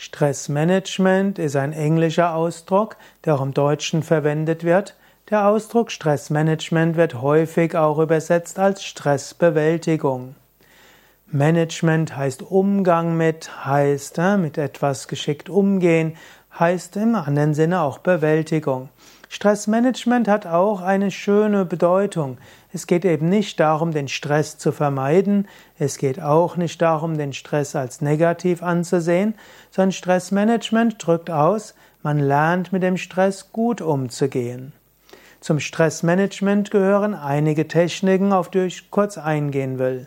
Stressmanagement ist ein englischer Ausdruck, der auch im Deutschen verwendet wird. Der Ausdruck Stressmanagement wird häufig auch übersetzt als Stressbewältigung. Management heißt Umgang mit, heißt äh, mit etwas geschickt umgehen, heißt im anderen Sinne auch Bewältigung. Stressmanagement hat auch eine schöne Bedeutung. Es geht eben nicht darum, den Stress zu vermeiden. Es geht auch nicht darum, den Stress als negativ anzusehen, sondern Stressmanagement drückt aus, man lernt mit dem Stress gut umzugehen. Zum Stressmanagement gehören einige Techniken, auf die ich kurz eingehen will.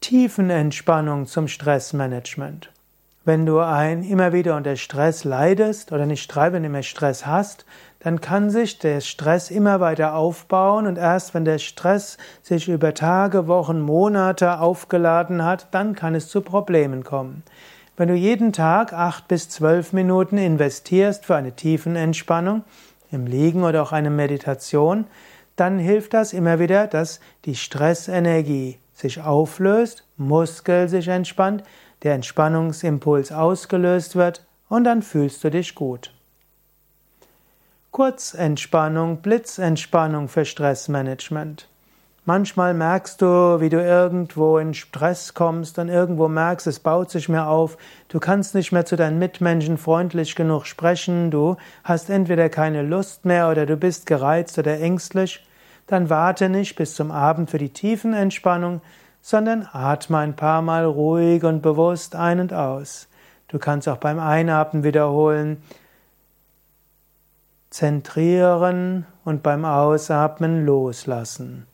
Tiefenentspannung zum Stressmanagement. Wenn du ein, immer wieder unter Stress leidest oder nicht wenn du immer Stress hast, dann kann sich der Stress immer weiter aufbauen und erst wenn der Stress sich über Tage, Wochen, Monate aufgeladen hat, dann kann es zu Problemen kommen. Wenn du jeden Tag acht bis zwölf Minuten investierst für eine Tiefenentspannung, im Liegen oder auch eine Meditation, dann hilft das immer wieder, dass die Stressenergie sich auflöst, Muskel sich entspannt, der Entspannungsimpuls ausgelöst wird und dann fühlst du dich gut. Kurzentspannung, Blitzentspannung für Stressmanagement. Manchmal merkst du, wie du irgendwo in Stress kommst und irgendwo merkst, es baut sich mehr auf, du kannst nicht mehr zu deinen Mitmenschen freundlich genug sprechen, du hast entweder keine Lust mehr oder du bist gereizt oder ängstlich, dann warte nicht bis zum Abend für die tiefen Entspannung, sondern atme ein paar Mal ruhig und bewusst ein und aus. Du kannst auch beim Einatmen wiederholen, zentrieren und beim Ausatmen loslassen.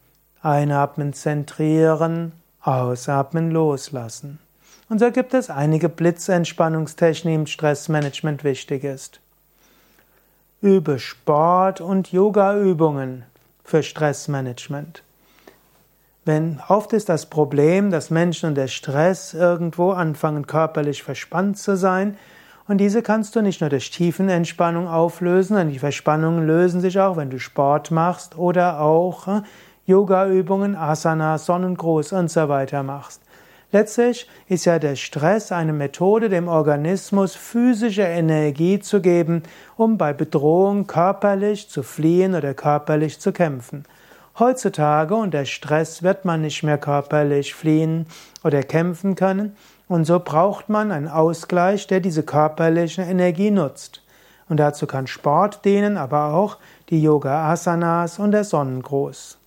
Einatmen, zentrieren, ausatmen, loslassen. Und so gibt es einige Blitzentspannungstechniken Stressmanagement wichtig ist. Übe Sport und Yoga-Übungen für Stressmanagement. Wenn oft ist das Problem, dass Menschen unter Stress irgendwo anfangen körperlich verspannt zu sein und diese kannst du nicht nur durch Tiefenentspannung auflösen, sondern die Verspannungen lösen sich auch, wenn du Sport machst oder auch äh, Yoga-Übungen, Asana, Sonnengruß und so weiter machst. Letztlich ist ja der Stress eine Methode, dem Organismus physische Energie zu geben, um bei Bedrohung körperlich zu fliehen oder körperlich zu kämpfen. Heutzutage unter Stress wird man nicht mehr körperlich fliehen oder kämpfen können und so braucht man einen Ausgleich, der diese körperliche Energie nutzt. Und dazu kann Sport dienen, aber auch die Yoga Asanas und der Sonnengruß.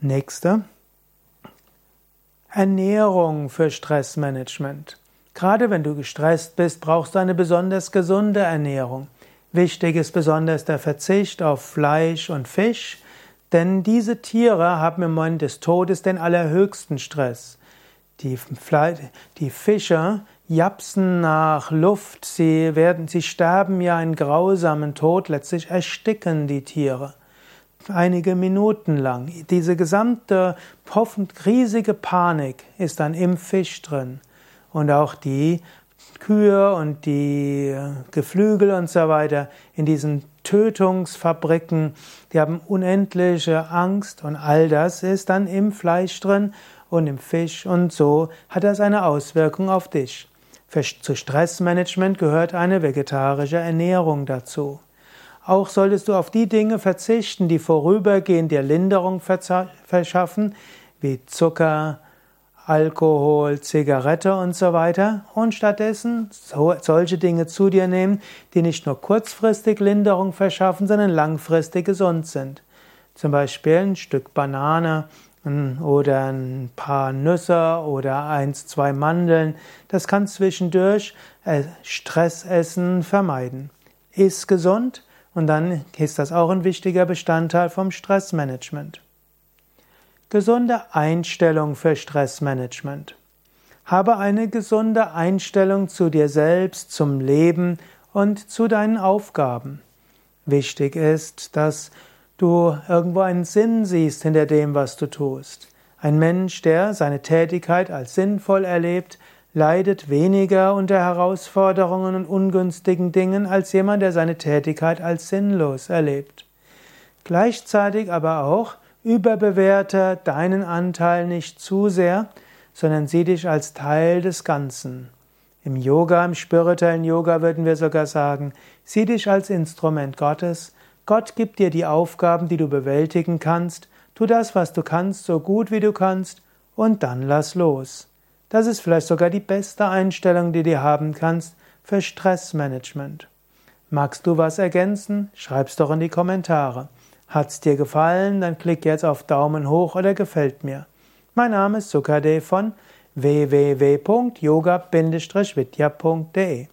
Nächste. Ernährung für Stressmanagement. Gerade wenn du gestresst bist, brauchst du eine besonders gesunde Ernährung. Wichtig ist besonders der Verzicht auf Fleisch und Fisch, denn diese Tiere haben im Moment des Todes den allerhöchsten Stress. Die, die Fische japsen nach Luft, sie werden, sie sterben ja einen grausamen Tod, letztlich ersticken die Tiere. Einige Minuten lang. Diese gesamte hoffend riesige Panik ist dann im Fisch drin. Und auch die Kühe und die äh, Geflügel und so weiter in diesen Tötungsfabriken, die haben unendliche Angst und all das ist dann im Fleisch drin und im Fisch und so hat das eine Auswirkung auf dich. Zu Stressmanagement gehört eine vegetarische Ernährung dazu. Auch solltest du auf die Dinge verzichten, die vorübergehend dir Linderung verschaffen, wie Zucker, Alkohol, Zigarette und so weiter und stattdessen solche Dinge zu dir nehmen, die nicht nur kurzfristig Linderung verschaffen, sondern langfristig gesund sind. Zum Beispiel ein Stück Banane oder ein paar Nüsse oder eins, zwei Mandeln. Das kann zwischendurch äh, Stressessen vermeiden. Ist gesund und dann ist das auch ein wichtiger Bestandteil vom Stressmanagement. Gesunde Einstellung für Stressmanagement. Habe eine gesunde Einstellung zu dir selbst, zum Leben und zu deinen Aufgaben. Wichtig ist, dass du irgendwo einen Sinn siehst hinter dem, was du tust. Ein Mensch, der seine Tätigkeit als sinnvoll erlebt, leidet weniger unter Herausforderungen und ungünstigen Dingen als jemand, der seine Tätigkeit als sinnlos erlebt. Gleichzeitig aber auch, überbewerte deinen Anteil nicht zu sehr, sondern sieh dich als Teil des Ganzen. Im Yoga, im spirituellen Yoga würden wir sogar sagen, sieh dich als Instrument Gottes. Gott gibt dir die Aufgaben, die du bewältigen kannst. Tu das, was du kannst, so gut wie du kannst, und dann lass los. Das ist vielleicht sogar die beste Einstellung, die du haben kannst für Stressmanagement. Magst du was ergänzen? Schreib's doch in die Kommentare. Hat's dir gefallen? Dann klick jetzt auf Daumen hoch oder gefällt mir. Mein Name ist Sukade von www.yoga-vidya.de